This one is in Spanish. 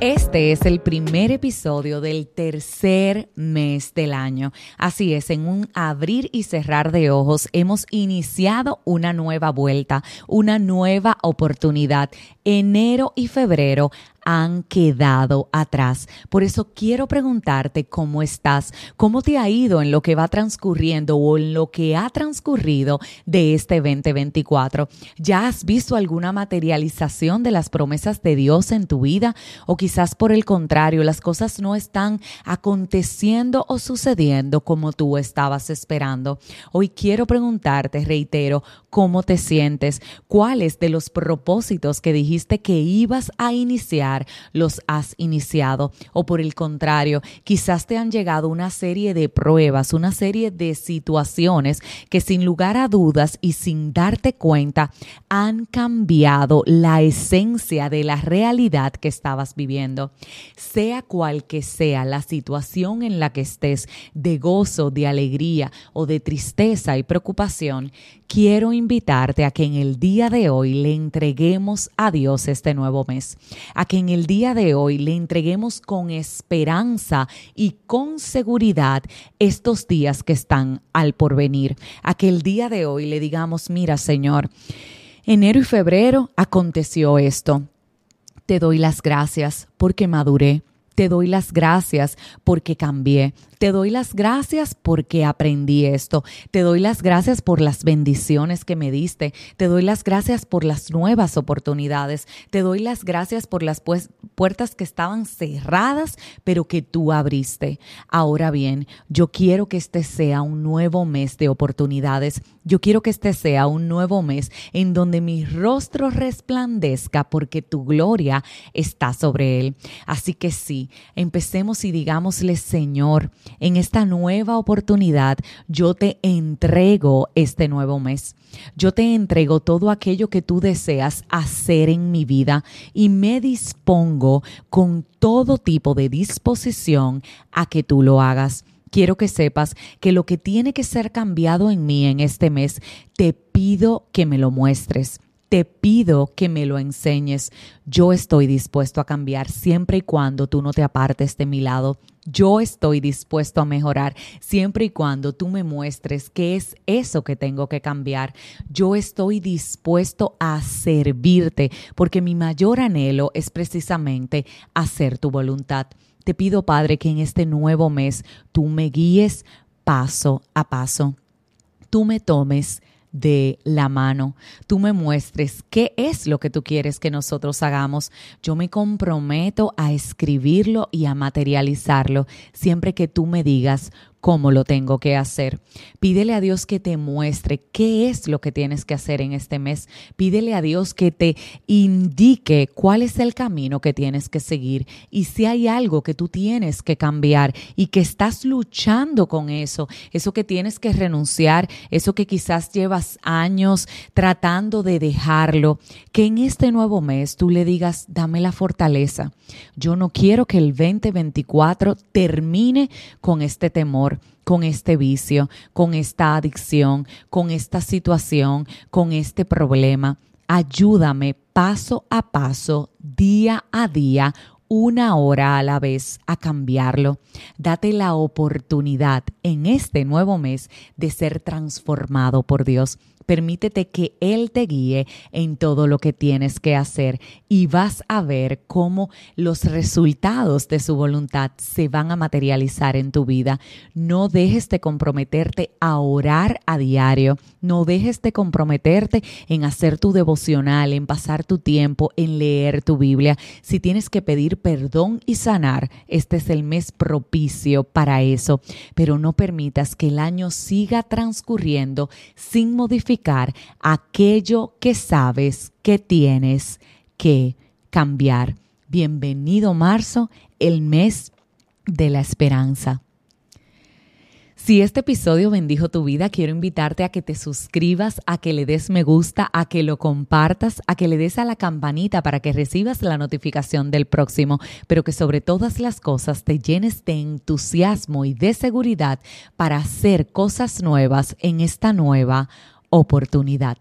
Este es el primer episodio del tercer mes del año. Así es, en un abrir y cerrar de ojos hemos iniciado una nueva vuelta, una nueva oportunidad. Enero y febrero han quedado atrás. Por eso quiero preguntarte cómo estás, cómo te ha ido en lo que va transcurriendo o en lo que ha transcurrido de este 2024. ¿Ya has visto alguna materialización de las promesas de Dios en tu vida? O quizás por el contrario, las cosas no están aconteciendo o sucediendo como tú estabas esperando. Hoy quiero preguntarte, reitero, ¿cómo te sientes? ¿Cuáles de los propósitos que dijiste que ibas a iniciar los has iniciado o por el contrario, quizás te han llegado una serie de pruebas, una serie de situaciones que sin lugar a dudas y sin darte cuenta han cambiado la esencia de la realidad que estabas viviendo. Sea cual que sea la situación en la que estés, de gozo, de alegría o de tristeza y preocupación, quiero invitarte a que en el día de hoy le entreguemos a Dios este nuevo mes, a que en el día de hoy le entreguemos con esperanza y con seguridad estos días que están al porvenir, a que el día de hoy le digamos, mira Señor, enero y febrero aconteció esto. Te doy las gracias porque maduré. Te doy las gracias porque cambié. Te doy las gracias porque aprendí esto. Te doy las gracias por las bendiciones que me diste. Te doy las gracias por las nuevas oportunidades. Te doy las gracias por las pues, puertas que estaban cerradas, pero que tú abriste. Ahora bien, yo quiero que este sea un nuevo mes de oportunidades. Yo quiero que este sea un nuevo mes en donde mi rostro resplandezca porque tu gloria está sobre él. Así que sí, empecemos y digámosle, Señor, en esta nueva oportunidad, yo te entrego este nuevo mes. Yo te entrego todo aquello que tú deseas hacer en mi vida y me dispongo con todo tipo de disposición a que tú lo hagas. Quiero que sepas que lo que tiene que ser cambiado en mí en este mes, te pido que me lo muestres te pido que me lo enseñes. Yo estoy dispuesto a cambiar siempre y cuando tú no te apartes de mi lado. Yo estoy dispuesto a mejorar siempre y cuando tú me muestres qué es eso que tengo que cambiar. Yo estoy dispuesto a servirte porque mi mayor anhelo es precisamente hacer tu voluntad. Te pido, Padre, que en este nuevo mes tú me guíes paso a paso. Tú me tomes de la mano. Tú me muestres qué es lo que tú quieres que nosotros hagamos. Yo me comprometo a escribirlo y a materializarlo siempre que tú me digas cómo lo tengo que hacer. Pídele a Dios que te muestre qué es lo que tienes que hacer en este mes. Pídele a Dios que te indique cuál es el camino que tienes que seguir y si hay algo que tú tienes que cambiar y que estás luchando con eso, eso que tienes que renunciar, eso que quizás llevas años tratando de dejarlo, que en este nuevo mes tú le digas, dame la fortaleza. Yo no quiero que el 2024 termine con este temor con este vicio, con esta adicción, con esta situación, con este problema. Ayúdame paso a paso, día a día, una hora a la vez a cambiarlo. Date la oportunidad en este nuevo mes de ser transformado por Dios. Permítete que Él te guíe en todo lo que tienes que hacer y vas a ver cómo los resultados de su voluntad se van a materializar en tu vida. No dejes de comprometerte a orar a diario. No dejes de comprometerte en hacer tu devocional, en pasar tu tiempo, en leer tu Biblia. Si tienes que pedir perdón y sanar, este es el mes propicio para eso. Pero no permitas que el año siga transcurriendo sin modificar aquello que sabes que tienes que cambiar. Bienvenido marzo, el mes de la esperanza. Si este episodio bendijo tu vida, quiero invitarte a que te suscribas, a que le des me gusta, a que lo compartas, a que le des a la campanita para que recibas la notificación del próximo, pero que sobre todas las cosas te llenes de entusiasmo y de seguridad para hacer cosas nuevas en esta nueva oportunidad.